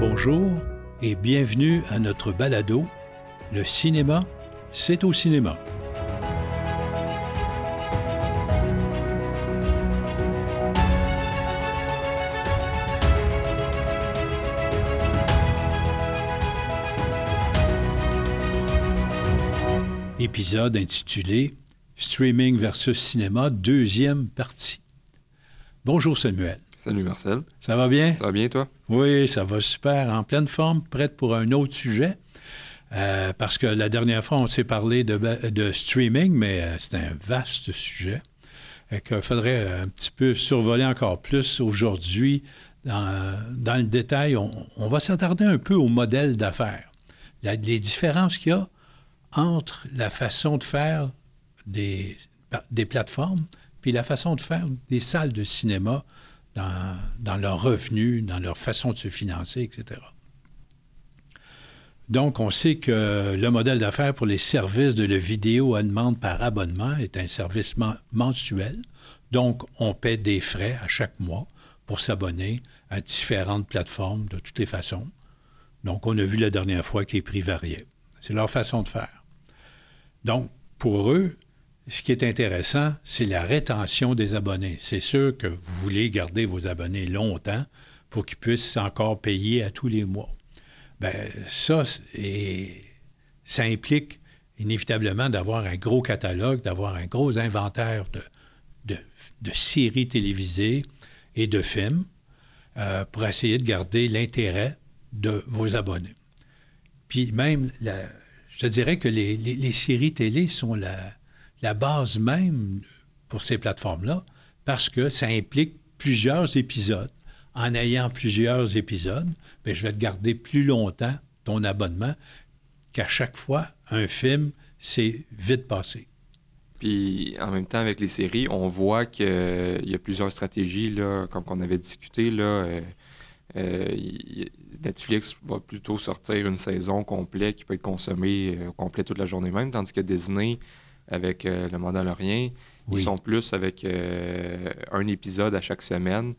Bonjour et bienvenue à notre balado Le cinéma, c'est au cinéma. Épisode intitulé Streaming versus cinéma, deuxième partie. Bonjour Samuel. Salut Marcel. Ça va bien? Ça va bien toi? Oui, ça va super, en pleine forme, prête pour un autre sujet. Euh, parce que la dernière fois, on s'est parlé de, streaming, mais euh, c'est un vaste sujet et qu'il faudrait un petit peu survoler encore plus aujourd'hui. Dans, le détail, on, va s'attarder un peu au modèle d'affaires. Les différences qu'il y a entre la façon de faire des, des plateformes puis la façon de faire des salles de cinéma dans, leurs revenus, dans leur façon de se financer, etc. Donc, on sait que le modèle d'affaires pour les services de la vidéo à demande par abonnement est un service mensuel. Donc, on paie des frais à chaque mois pour s'abonner à différentes plateformes de toutes les façons. Donc, on a vu la dernière fois que les prix variaient. C'est leur façon de faire. Donc, pour eux, ce qui est intéressant, c'est la rétention des abonnés. C'est sûr que vous voulez garder vos abonnés longtemps pour qu'ils puissent encore payer à tous les mois. Bien, ça, ça implique inévitablement d'avoir un gros catalogue, d'avoir un gros inventaire de, séries télévisées et de films euh, pour essayer de garder l'intérêt de vos abonnés. Puis même, je dirais que les, les séries télé sont la, la base même pour ces plateformes-là, parce que ça implique plusieurs épisodes. En ayant plusieurs épisodes, bien, je vais te garder plus longtemps ton abonnement qu'à chaque fois, un film, c'est vite passé. Puis en même temps, avec les séries, on voit qu'il y a plusieurs stratégies, là, comme on avait discuté. Là, euh, euh, Netflix va plutôt sortir une saison complète qui peut être consommée euh, complète toute la journée même, tandis que Disney avec euh, le Mandalorien. Ils sont plus avec euh, un épisode à chaque semaine.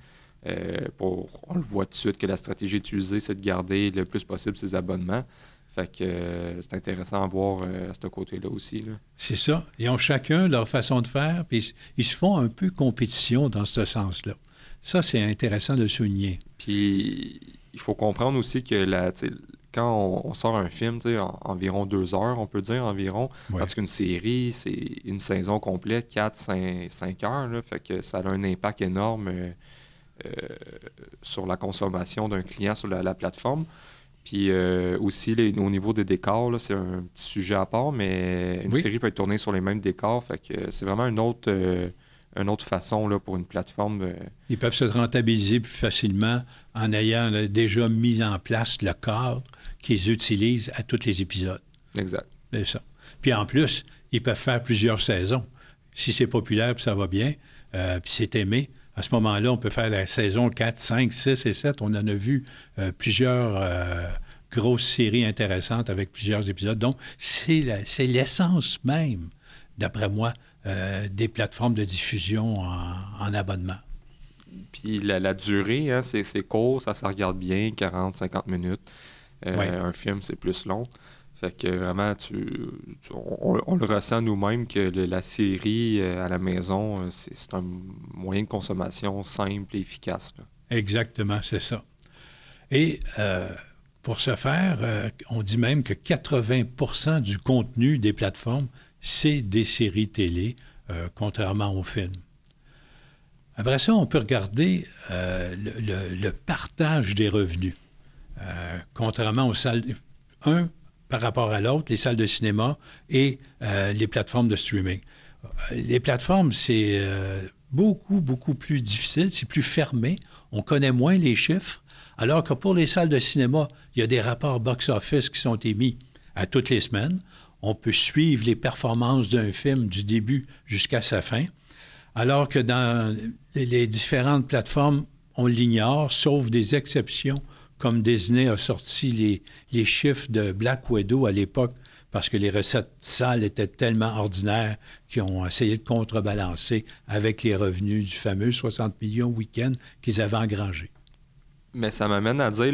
Euh, pour, on le voit tout de suite que la stratégie utilisée, c'est de garder le plus possible ses abonnements. Fait que c'est intéressant à voir à ce côté-là aussi. C'est ça. Ils ont chacun leur façon de faire, puis ils se font un peu compétition dans ce sens-là. Ça, c'est intéressant de souligner. Puis il faut comprendre aussi que la, quand on, sort un film, environ deux heures, on peut dire environ, parce qu'une série, c'est une saison complète, quatre, cinq, heures, là, fait que ça a un impact énorme euh, euh, sur la consommation d'un client sur la, plateforme. Puis euh, aussi, au niveau des décors, c'est un petit sujet à part, mais une série peut être tournée sur les mêmes décors, fait que c'est vraiment une autre une autre façon là, pour une plateforme. Ils peuvent se rentabiliser plus facilement en ayant déjà mis en place le cadre qu'ils utilisent à tous les épisodes. Exact. C'est ça. Puis en plus, ils peuvent faire plusieurs saisons. Si c'est populaire, puis ça va bien, euh, puis c'est aimé, à ce moment-là, on peut faire la saison 4, 5, 6 et 7. On en a vu euh, plusieurs euh, grosses séries intéressantes avec plusieurs épisodes. Donc, c'est l'essence même, d'après moi, des plateformes de diffusion en, abonnement. Puis la, durée, hein, c'est court, ça se regarde bien, 40, 50 minutes. Euh, un film, c'est plus long. Fait que vraiment, tu, on, le ressent nous-mêmes que la série euh, à la maison, euh, c'est un moyen de consommation simple et efficace. Exactement, c'est ça. Et pour ce faire, on dit même que 80% du contenu des plateformes, c'est des séries télé, contrairement aux films. Après ça, on peut regarder le partage des revenus. Euh, contrairement aux salles, un par rapport à l'autre, les salles de cinéma et euh, les plateformes de streaming. Euh, les plateformes, c'est beaucoup, beaucoup plus difficile, c'est plus fermé, on connaît moins les chiffres, alors que pour les salles de cinéma, il y a des rapports box-office qui sont émis à toutes les semaines. On peut suivre les performances d'un film du début jusqu'à sa fin, alors que dans les différentes plateformes, on l'ignore, sauf des exceptions comme Disney a sorti les, les chiffres de Black Widow à l'époque parce que les recettes sales étaient tellement ordinaires qu'ils ont essayé de contrebalancer avec les revenus du fameux 60 millions week-end qu'ils avaient engrangés. Mais ça m'amène à dire,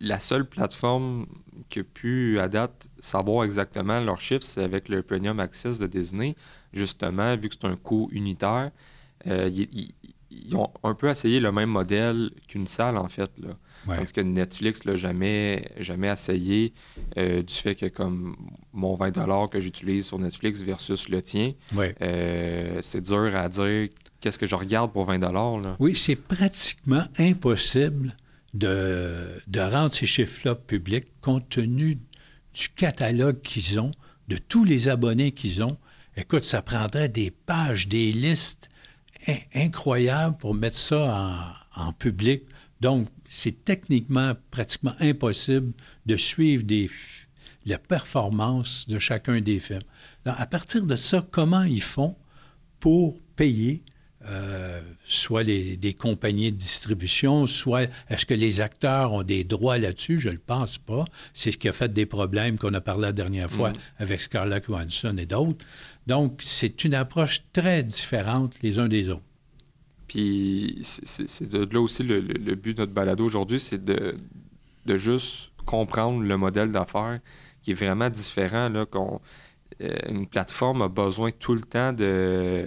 la seule plateforme qui a pu, à date, savoir exactement leurs chiffres, c'est avec le Premium Access de Disney. Justement, vu que c'est un coût unitaire, euh, ils, ont un peu essayé le même modèle qu'une salle, en fait. Là. Parce que Netflix l'a jamais, jamais essayé euh, du fait que, comme mon 20 que j'utilise sur Netflix versus le tien, euh, c'est dur à dire qu'est-ce que je regarde pour 20 là. Oui, c'est pratiquement impossible de, de rendre ces chiffres-là publics compte tenu du catalogue qu'ils ont, de tous les abonnés qu'ils ont. Écoute, ça prendrait des pages, des listes incroyables pour mettre ça en, public. Donc, c'est techniquement pratiquement impossible de suivre des, la performance de chacun des films. à partir de ça, comment ils font pour payer euh, soit les, des compagnies de distribution, soit est-ce que les acteurs ont des droits là-dessus? Je ne le pense pas. C'est ce qui a fait des problèmes qu'on a parlé la dernière fois mm. avec Scarlett Johansson et d'autres. Donc, c'est une approche très différente les uns des autres. Puis, c'est de là aussi le, but de notre balado aujourd'hui, c'est de, de, juste comprendre le modèle d'affaires qui est vraiment différent, là, euh, une plateforme a besoin tout le temps de,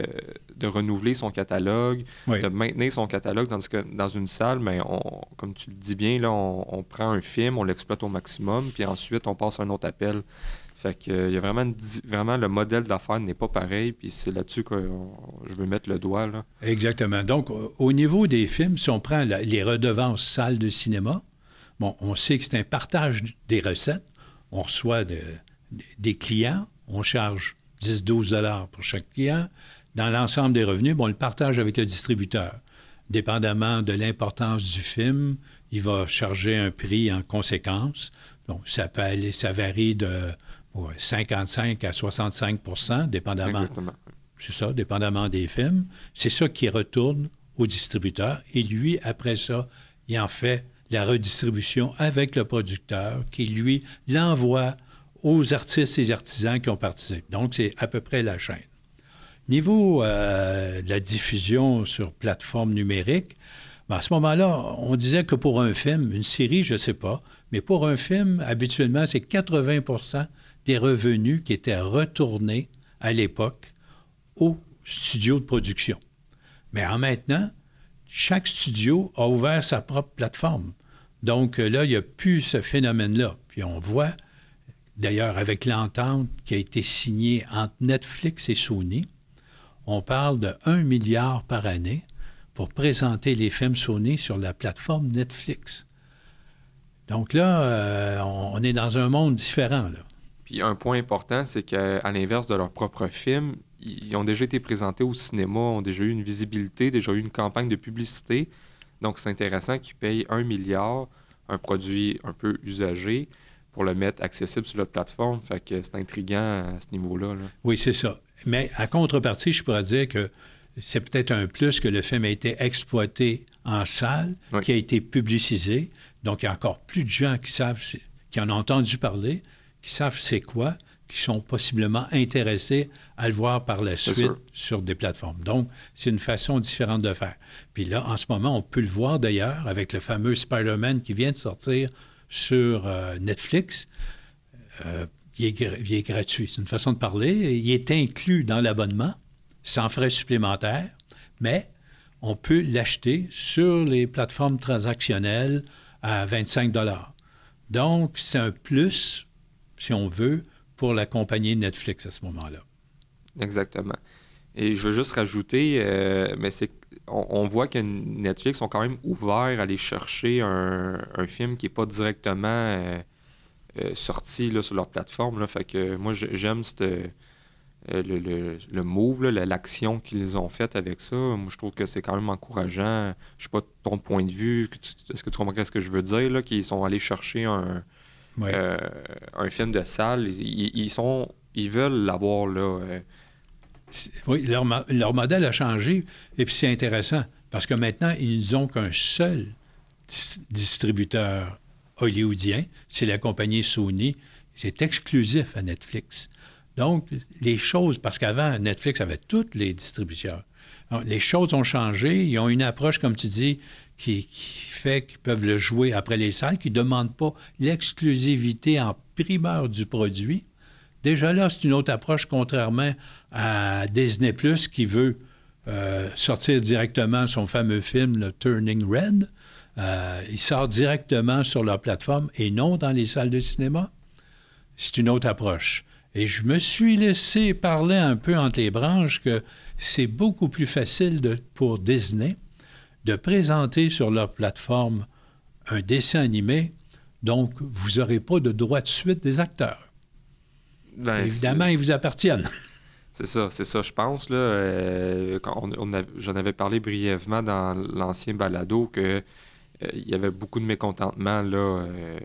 de renouveler son catalogue, de maintenir son catalogue, tandis que dans une salle, mais ben, on, comme tu le dis bien, là, on, prend un film, on l'exploite au maximum, puis ensuite on passe à un autre appel. Fait que il y a vraiment, vraiment le modèle d'affaires n'est pas pareil, puis c'est là-dessus que je veux mettre le doigt. Là. Exactement. Donc, au niveau des films, si on prend les redevances salles de cinéma, bon, on sait que c'est un partage des recettes. On reçoit des clients, on charge 10-12 pour chaque client. Dans l'ensemble des revenus, bon, on le partage avec le distributeur. Dépendamment de l'importance du film, il va charger un prix en conséquence. Donc, ça peut aller, ça varie de 55 à 65% dépendamment. C'est ça, dépendamment des films. C'est ça qui retourne au distributeur. Et lui, après ça, il en fait la redistribution avec le producteur qui, lui, l'envoie aux artistes et artisans qui ont participé. Donc, c'est à peu près la chaîne. Niveau euh, de la diffusion sur plateforme numérique, ben, à ce moment-là, on disait que pour un film, une série, je ne sais pas, mais pour un film, habituellement, c'est 80 des revenus qui étaient retournés à l'époque au studio de production. Mais en maintenant, chaque studio a ouvert sa propre plateforme. Donc là, il n'y a plus ce phénomène-là. Puis on voit D'ailleurs, avec l'entente qui a été signée entre Netflix et Sony, on parle de 1 milliard par année pour présenter les films Sony sur la plateforme Netflix. Donc là, euh, on, est dans un monde différent. Là. Puis un point important, c'est qu'à l'inverse de leurs propres films, ils ont déjà été présentés au cinéma, ont déjà eu une visibilité, déjà eu une campagne de publicité. Donc c'est intéressant qu'ils payent un milliard, un produit un peu usagé, pour le mettre accessible sur notre plateforme. Fait que c'est intriguant à ce niveau-là. Oui, c'est ça. Mais à contrepartie, je pourrais dire que c'est peut-être un plus que le film a été exploité en salle, qui a été publicisé. Donc, il y a encore plus de gens qui savent, qui en ont entendu parler, qui savent c'est quoi, qui sont possiblement intéressés à le voir par la suite sur des plateformes. Donc, c'est une façon différente de faire. Puis là, en ce moment, on peut le voir d'ailleurs avec le fameux Spider-Man qui vient de sortir sur euh, Netflix, euh, il, est, gratuit. C'est une façon de parler. Il est inclus dans l'abonnement, sans frais supplémentaires, mais on peut l'acheter sur les plateformes transactionnelles à 25 Donc, c'est un plus, si on veut, pour la compagnie Netflix à ce moment-là. Exactement. Et je veux juste rajouter, euh, mais c'est on, voit que Netflix sont quand même ouverts à aller chercher un, film qui n'est pas directement euh, euh, sorti sur leur plateforme. Là. Fait que moi, j'aime euh, le, le, move, l'action qu'ils ont faite avec ça. Moi, je trouve que c'est quand même encourageant. Je sais pas ton point de vue. Est-ce que tu comprends ce que je veux dire? Qu'ils sont allés chercher un, un film de salle. Ils, sont, ils veulent l'avoir là oui, leur, modèle a changé. Et puis c'est intéressant parce que maintenant, ils n'ont qu'un seul distributeur hollywoodien, c'est la compagnie Sony. C'est exclusif à Netflix. Donc, les choses, parce qu'avant, Netflix avait toutes les distributeurs. les choses ont changé. Ils ont une approche, comme tu dis, qui, fait qu'ils peuvent le jouer après les salles, qui ne demandent pas l'exclusivité en primeur du produit. Déjà là, c'est une autre approche, contrairement à Disney Plus qui veut euh, sortir directement son fameux film, le Turning Red. Euh, il sort directement sur leur plateforme et non dans les salles de cinéma. C'est une autre approche. Et je me suis laissé parler un peu entre les branches que c'est beaucoup plus facile pour Disney de présenter sur leur plateforme un dessin animé, donc vous n'aurez pas de droit de suite des acteurs. Ben, Évidemment, ils vous appartiennent. C'est ça, c'est ça, je pense. Là, euh, J'en avais parlé brièvement dans l'ancien balado que euh, il y avait beaucoup de mécontentement là, euh,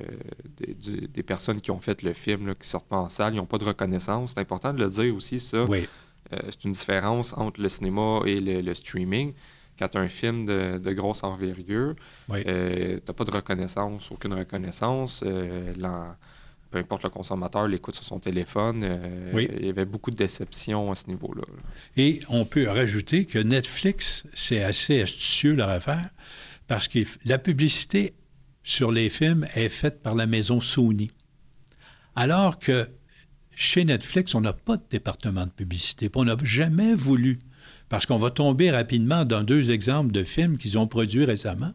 des, personnes qui ont fait le film, qui sortent pas en salle, ils n'ont pas de reconnaissance. C'est important de le dire aussi, ça. Oui. c'est une différence entre le cinéma et le, streaming. Quand tu as un film de, grosse envergure, tu n'as pas de reconnaissance, aucune reconnaissance peu importe le consommateur, l'écoute sur son téléphone. Euh, il y avait beaucoup de déceptions à ce niveau-là. Et on peut rajouter que Netflix, c'est assez astucieux leur affaire, parce que la publicité sur les films est faite par la maison Sony. Alors que chez Netflix, on n'a pas de département de publicité. On n'a jamais voulu, parce qu'on va tomber rapidement dans deux exemples de films qu'ils ont produits récemment.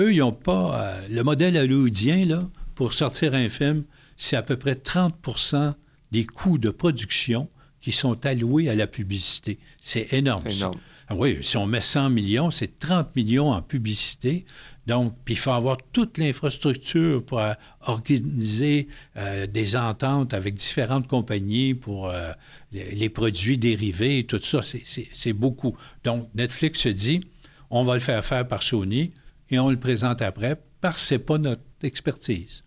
Eux, ils n'ont pas euh, le modèle hollywoodien, là, pour sortir un film, c'est à peu près 30% des coûts de production qui sont alloués à la publicité. C'est énorme. Ah oui, si on met 100 millions, c'est 30 millions en publicité. Donc, puis il faut avoir toute l'infrastructure pour euh, organiser euh, des ententes avec différentes compagnies pour euh, les, produits dérivés et tout ça. C'est beaucoup. Donc, Netflix se dit, on va le faire faire par Sony et on le présente après parce que ce n'est pas notre expertise.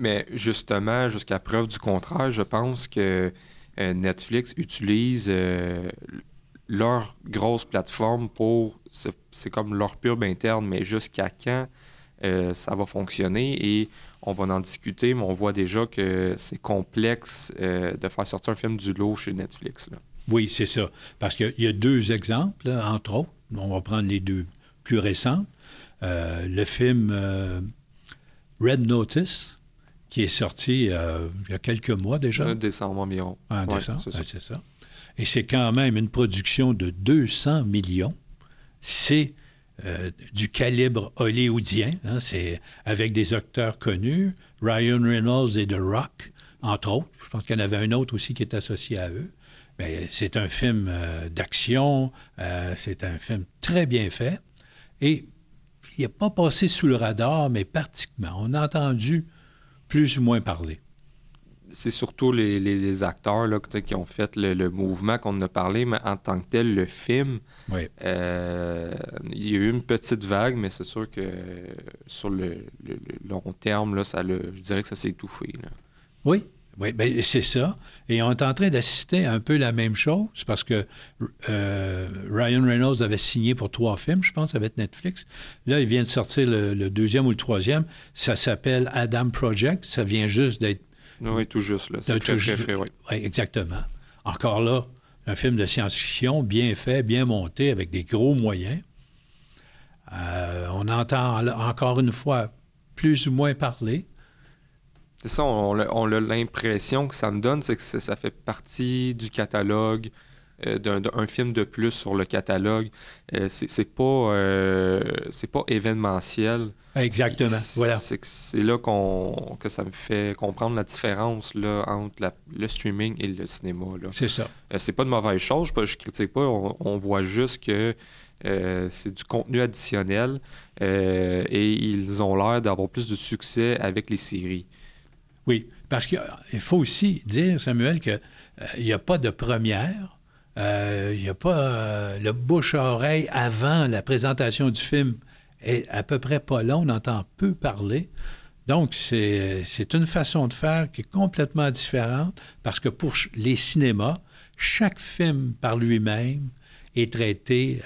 Mais justement, jusqu'à preuve du contraire, je pense que Netflix utilise leur grosse plateforme pour. C'est comme leur pub interne, mais jusqu'à quand euh, ça va fonctionner? Et on va en discuter, mais on voit déjà que c'est complexe de faire sortir un film du lot chez Netflix. Oui, c'est ça. Parce qu'il y a deux exemples, entre autres. On va prendre les deux plus récents. le film Red Notice, qui est sorti euh, il y a quelques mois déjà. Un décembre environ. Un décembre, c'est ça. Et c'est quand même une production de 200 millions. C'est euh, du calibre hollywoodien. Hein, c'est avec des acteurs connus, Ryan Reynolds et The Rock, entre autres. Je pense qu'il y en avait un autre aussi qui est associé à eux. Mais c'est un film euh, d'action, c'est un film très bien fait. Et il n'est pas passé sous le radar, mais pratiquement. On a entendu plus ou moins parlé. C'est surtout les, acteurs là, qui ont fait le, mouvement qu'on a parlé, mais en tant que tel, le film, euh, il y a eu une petite vague, mais c'est sûr que sur le, long terme, là, ça je dirais que ça s'est étouffé. Oui, oui, bien, c'est ça. Et on est en train d'assister à un peu la même chose parce que euh, Ryan Reynolds avait signé pour trois films, je pense, avec Netflix. Là, il vient de sortir le, deuxième ou le troisième. Ça s'appelle Adam Project. Ça vient juste d'être. Oui, tout juste. C'est très, très oui. oui. exactement. Encore là, un film de science-fiction bien fait, bien monté, avec des gros moyens. Euh, on entend encore une fois plus ou moins parler. C'est ça, on, a l'impression que ça me donne, c'est que ça fait partie du catalogue, d'un film de plus sur le catalogue. Euh, c'est pas, euh, pas événementiel. Exactement, voilà. C'est là qu'on que ça me fait comprendre la différence là, entre le streaming et le cinéma. C'est ça. c'est pas de mauvaise chose, je, je critique pas, on, voit juste que c'est du contenu additionnel et ils ont l'air d'avoir plus de succès avec les séries. Oui, parce qu'il faut aussi dire, Samuel, qu'il n'y euh, a pas de première. Euh, il n'y a pas euh, le bouche à oreille avant la présentation du film est à peu près pas long, on entend peu parler. Donc, c'est une façon de faire qui est complètement différente parce que pour les cinémas, chaque film par lui-même est traité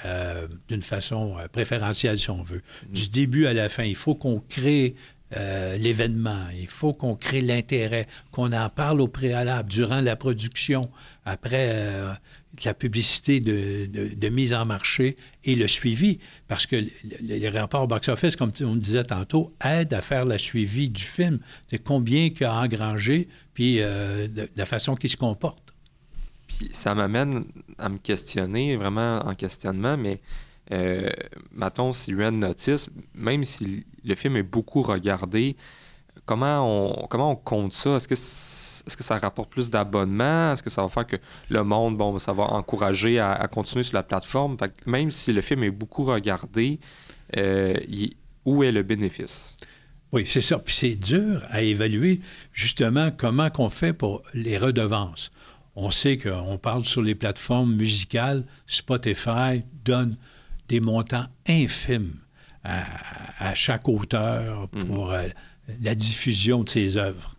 d'une façon préférentielle, si on veut. Du début à la fin, il faut qu'on crée euh, l'événement. Il faut qu'on crée l'intérêt, qu'on en parle au préalable, durant la production. Après, euh, la publicité de, mise en marché et le suivi, parce que les rapports box-office, comme on disait tantôt, aident à faire le suivi du film. C'est combien qu'il a engrangé, puis euh, de, la façon qu'il se comporte. Puis ça m'amène à me questionner, vraiment en questionnement, mais euh, mettons, si Ren notice, même si le film est beaucoup regardé, comment on, comment on compte ça? Est-ce que, est-ce que ça rapporte plus d'abonnements? Est-ce que ça va faire que le monde, bon, ça va encourager à, continuer sur la plateforme? même si le film est beaucoup regardé, euh, où est le bénéfice? Oui, c'est ça. Puis c'est dur à évaluer justement comment qu'on fait pour les redevances. On sait qu'on parle sur les plateformes musicales, Spotify donne des montants infimes à, chaque auteur pour mhm. euh, la diffusion de ses œuvres.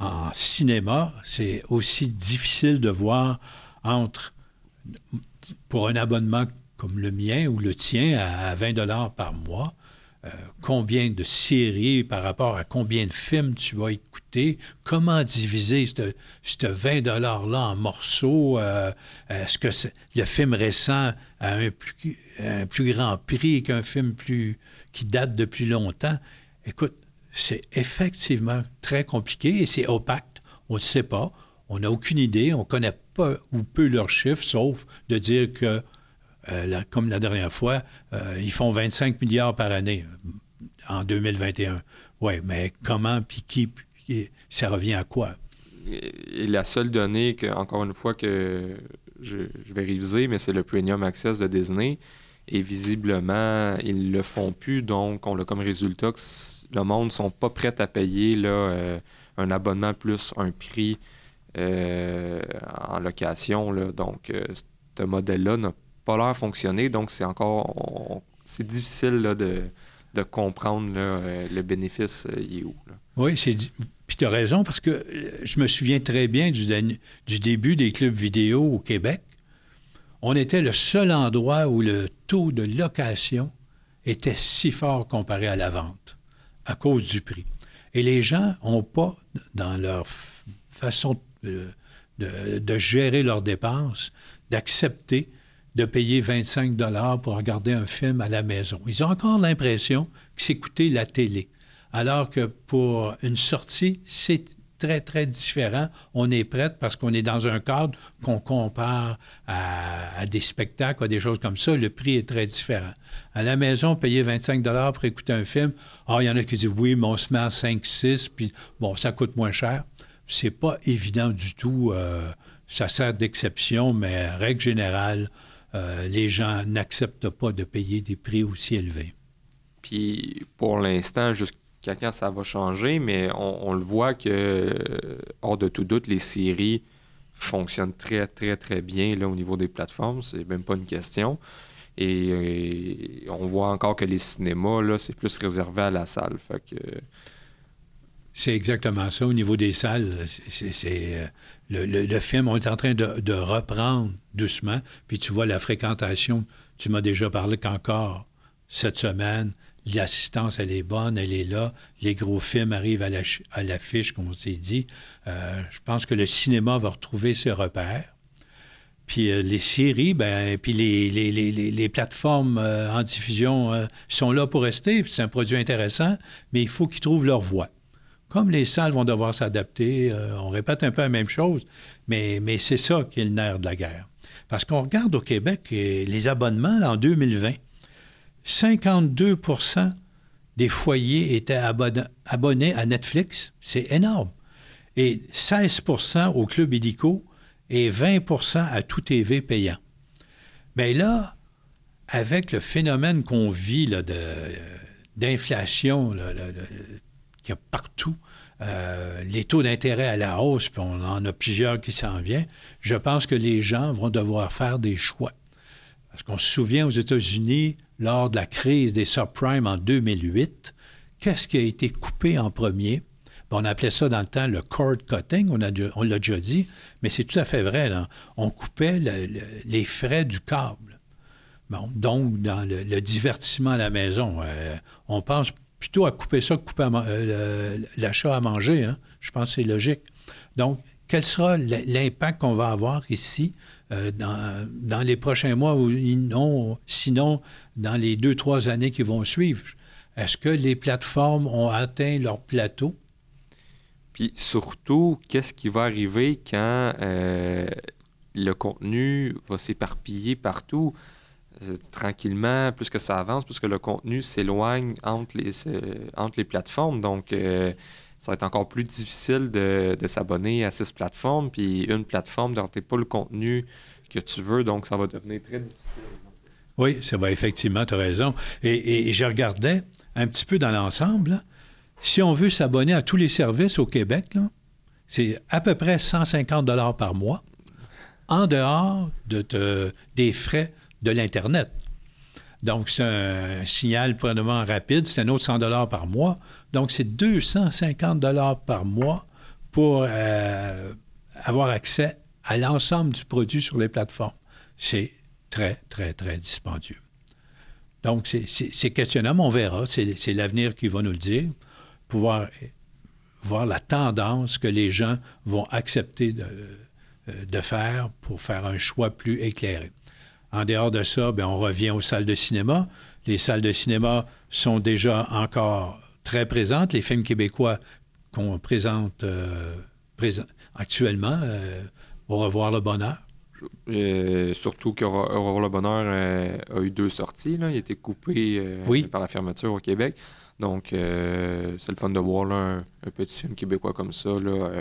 En cinéma, c'est aussi difficile de voir entre, pour un abonnement comme le mien ou le tien à 20 dollars par mois, euh, combien de séries par rapport à combien de films tu vas écouter, comment diviser ce 20 $-là en morceaux. Euh, est-ce que le film récent a un plus, un plus grand prix qu'un film plus, qui date depuis longtemps? Écoute, c'est effectivement très compliqué et c'est opaque. On ne sait pas. On n'a aucune idée. On ne connaît pas ou peu leurs chiffres, sauf de dire que euh, comme la dernière fois, euh, ils font 25 milliards par année euh, en 2021. Oui, mais comment, puis qui, ça revient à quoi? Et la seule donnée, que, encore une fois, que je, vais réviser, mais c'est le Premium Access de Disney. Et visiblement, ils ne le font plus. Donc, on a comme résultat que le monde ne sont pas prêts à payer là, un abonnement plus un prix en location. Donc, ce modèle-là n'a pas l'air fonctionner, donc c'est encore c'est difficile de, comprendre euh, le bénéfice euh. Oui, c'est puis tu as raison, parce que euh, je me souviens très bien du début des clubs vidéo au Québec. On était le seul endroit où le taux de location était si fort comparé à la vente, à cause du prix. Et les gens n'ont pas, dans leur façon de, gérer leurs dépenses, d'accepter de payer 25 dollars pour regarder un film à la maison. Ils ont encore l'impression que c'est écouter la télé. Alors que pour une sortie, c'est très, très différent. On est prête parce qu'on est dans un cadre qu'on compare à, des spectacles, à des choses comme ça. Le prix est très différent. À la maison, payer 25 dollars pour écouter un film, ah, il y en a qui disent oui, mais on se met à 5, 6, puis bon, ça coûte moins cher. C'est pas évident du tout. Euh, ça sert d'exception, mais règle générale, euh, les gens n'acceptent pas de payer des prix aussi élevés. Puis pour l'instant, jusqu'à quand ça va changer, mais on, le voit que, hors de tout doute, les séries fonctionnent très, très, très bien là, au niveau des plateformes. C'est même pas une question. Et, on voit encore que les cinémas, là, c'est plus réservé à la salle. Fait que... C'est exactement ça. Au niveau des salles, c'est euh, le, film, on est en train de, reprendre doucement, puis tu vois la fréquentation, tu m'as déjà parlé qu'encore cette semaine, l'assistance, elle est bonne, elle est là, les gros films arrivent à l'affiche, comme on s'est dit. Euh, je pense que le cinéma va retrouver ses repères. Puis euh, les séries, ben, puis les, les, plateformes euh, en diffusion sont là pour rester. C'est un produit intéressant, mais il faut qu'ils trouvent leur voie. Comme les salles vont devoir s'adapter, on répète un peu la même chose, mais, mais c'est ça qui est le nerf de la guerre. Parce qu'on regarde au Québec les abonnements en 2020, 52% des foyers étaient abonnés à Netflix. C'est énorme. Et 16% au club illico et 20% à tout TV payant. Mais là, avec le phénomène qu'on vit d'inflation qu'il y a partout, euh, les taux d'intérêt à la hausse, puis on en a plusieurs qui s'en viennent, je pense que les gens vont devoir faire des choix. Parce qu'on se souvient aux États-Unis, lors de la crise des subprimes en 2008, qu'est-ce qui a été coupé en premier? on appelait ça dans le temps le cord cutting, on, l'a déjà dit, mais c'est tout à fait vrai. On coupait les frais du câble. donc, dans le, divertissement à la maison, euh, on pense plutôt à couper ça que couper euh, l'achat à manger. Hein. Je pense que c'est logique. Donc, quel sera l'impact qu'on va avoir ici dans, dans, les prochains mois ou non, sinon dans les deux, trois années qui vont suivre. Est-ce que les plateformes ont atteint leur plateau? Puis surtout, qu'est-ce qui va arriver quand le contenu va s'éparpiller partout? tranquillement, plus que ça avance, plus que le contenu s'éloigne entre les, entre les plateformes. Donc, euh, ça va être encore plus difficile de, s'abonner à six plateformes. Puis une plateforme ne pas le contenu que tu veux, donc ça va devenir très difficile. Oui, ça va effectivement, tu as raison. Et, je regardais un petit peu dans l'ensemble. Si on veut s'abonner à tous les services au Québec, c'est à peu près 150 dollars par mois, en dehors de des frais de l'Internet. Donc, c'est un signal probablement rapide, c'est un autre 100 dollars par mois. Donc, c'est 250 dollars par mois pour euh, avoir accès à l'ensemble du produit sur les plateformes. C'est très, très, très dispendieux. Donc, c'est questionnable, on verra, c'est l'avenir qui va nous le dire, pouvoir voir la tendance que les gens vont accepter de, euh, de faire pour faire un choix plus éclairé. En dehors de ça, bien, on revient aux salles de cinéma. Les salles de cinéma sont déjà encore très présentes. Les films québécois qu'on présente euh, actuellement, euh, au revoir le bonheur. Euh, surtout qu'Aurore le Bonheur a eu deux sorties. Là. Il a été coupé par la fermeture au Québec. Donc, c'est le fun de voir un, petit film québécois comme ça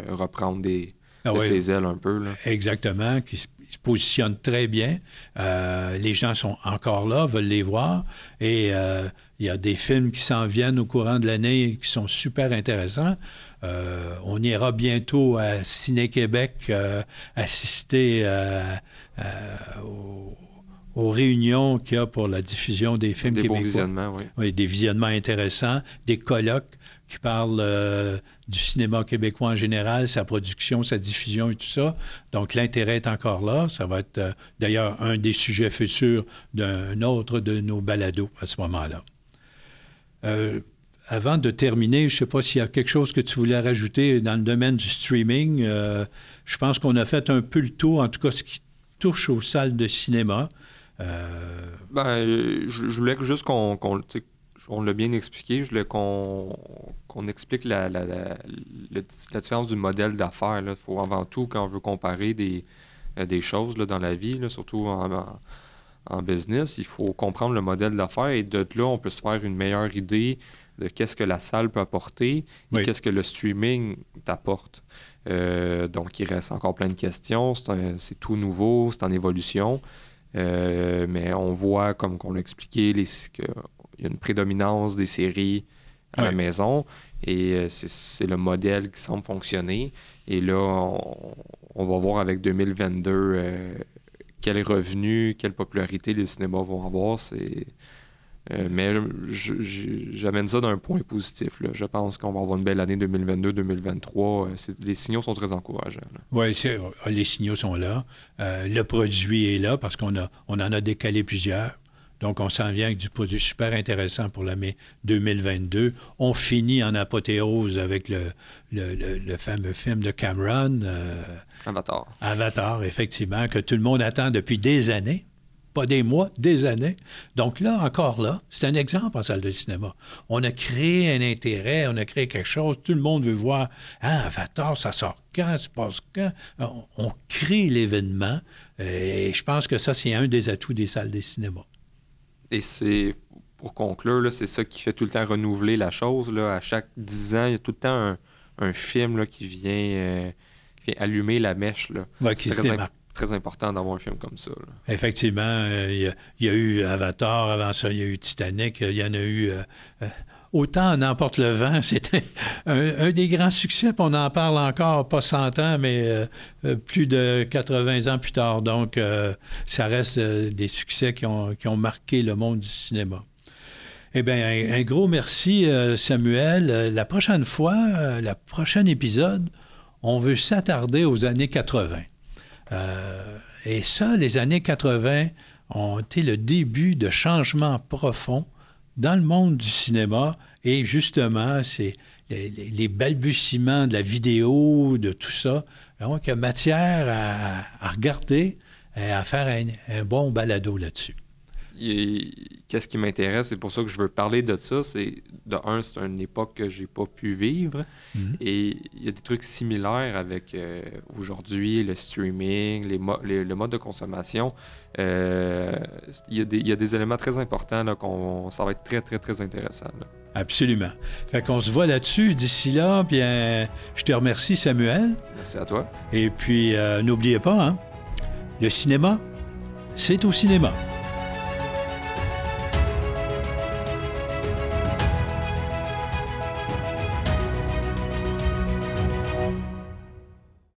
reprendre des, ah ses ailes un peu. Exactement, qui, se positionne très bien. Euh, les gens sont encore là, veulent les voir. Et euh, il y a des films qui s'en viennent au courant de l'année qui sont super intéressants. Euh, on ira bientôt à Ciné-Québec assister aux, réunions qu'il y a pour la diffusion des films des québécois. visionnements, oui. oui. Des visionnements intéressants, des colloques qui parle euh, du cinéma québécois en général, sa production, sa diffusion et tout ça. Donc l'intérêt est encore là. Ça va être euh, d'ailleurs un des sujets futurs d'un autre de nos balados à ce moment-là. Euh, avant de terminer, je ne sais pas s'il y a quelque chose que tu voulais rajouter dans le domaine du streaming. je pense qu'on a fait un peu le tour, en tout cas ce qui touche aux salles de cinéma. Ben, je, voulais juste qu'on on l'a bien expliqué. Je voulais qu'on explique la, différence du modèle d'affaires. Il faut avant tout, quand on veut comparer des, euh, des choses là, dans la vie, surtout en, business, il faut comprendre le modèle d'affaires et de là, on peut se faire une meilleure idée de qu'est-ce que la salle peut apporter et qu'est-ce que le streaming t'apporte. Euh, donc, il reste encore plein de questions. C'est tout nouveau, c'est en évolution. Euh, mais on voit, comme on l'a expliqué, les, que y a une prédominance des séries à la maison et euh, c'est le modèle qui semble fonctionner. Et là, on, va voir avec 2022 euh, quels revenus, quelle popularité les cinémas vont avoir. C'est. Euh, mais j'amène ça d'un point positif. Je pense qu'on va avoir une belle année 2022-2023. les signaux sont très encourageants. Oui, les signaux sont là. le produit est là parce qu'on on en a décalé plusieurs. Donc, on s'en vient avec du produit super intéressant pour l'année 2022. On finit en apothéose avec le, le, fameux film de Cameron. Euh, Avatar. Avatar, effectivement, que tout le monde attend depuis des années. Pas des mois, des années. Donc là, encore là, c'est un exemple en salle de cinéma. On a créé un intérêt, on a créé quelque chose, tout le monde veut voir, ah, Avatar, ça sort quand, ça se passe quand? On, on crée l'événement et je pense que ça, c'est un des atouts des salles de cinéma. Et c'est, pour conclure, c'est ça qui fait tout le temps renouveler la chose. Là. À chaque dix ans, il y a tout le temps un, film là, qui, vient, euh, vient allumer la mèche. Là. qui très, très important d'avoir un film comme ça. Effectivement, euh, il y, a eu Avatar, avant ça, il y a eu Titanic, il y en a eu euh, Autant en emporte le vent, c'est un, des grands succès, on en parle encore, pas 100 ans, mais euh, euh, plus de 80 ans plus tard. Donc, euh, ça reste des succès qui ont, marqué le monde du cinéma. Eh bien, un, gros merci, Samuel. La prochaine fois, la prochain épisode, on veut s'attarder aux années 80. et ça, les années 80 ont été le début de changements profonds dans le monde du cinéma. Et justement, c'est les, balbutiements de la vidéo, de tout ça. Donc, il y a matière à, regarder à faire un bon balado là-dessus qu'est-ce qui m'intéresse, c'est pour ça que je veux parler de ça. C'est de un, c'est une époque que j'ai pas pu vivre. Mhm. Et il y a des trucs similaires avec euh, aujourd'hui, le streaming, les, le mode de consommation. Euh, il, y a des, éléments très importants là, qu'on ça va être très, très, très intéressant. Absolument. Fait qu'on se voit là-dessus. D'ici là, bien, je te remercie, Samuel. Merci à toi. Et puis, euh, n'oubliez pas, hein, le cinéma, c'est au cinéma.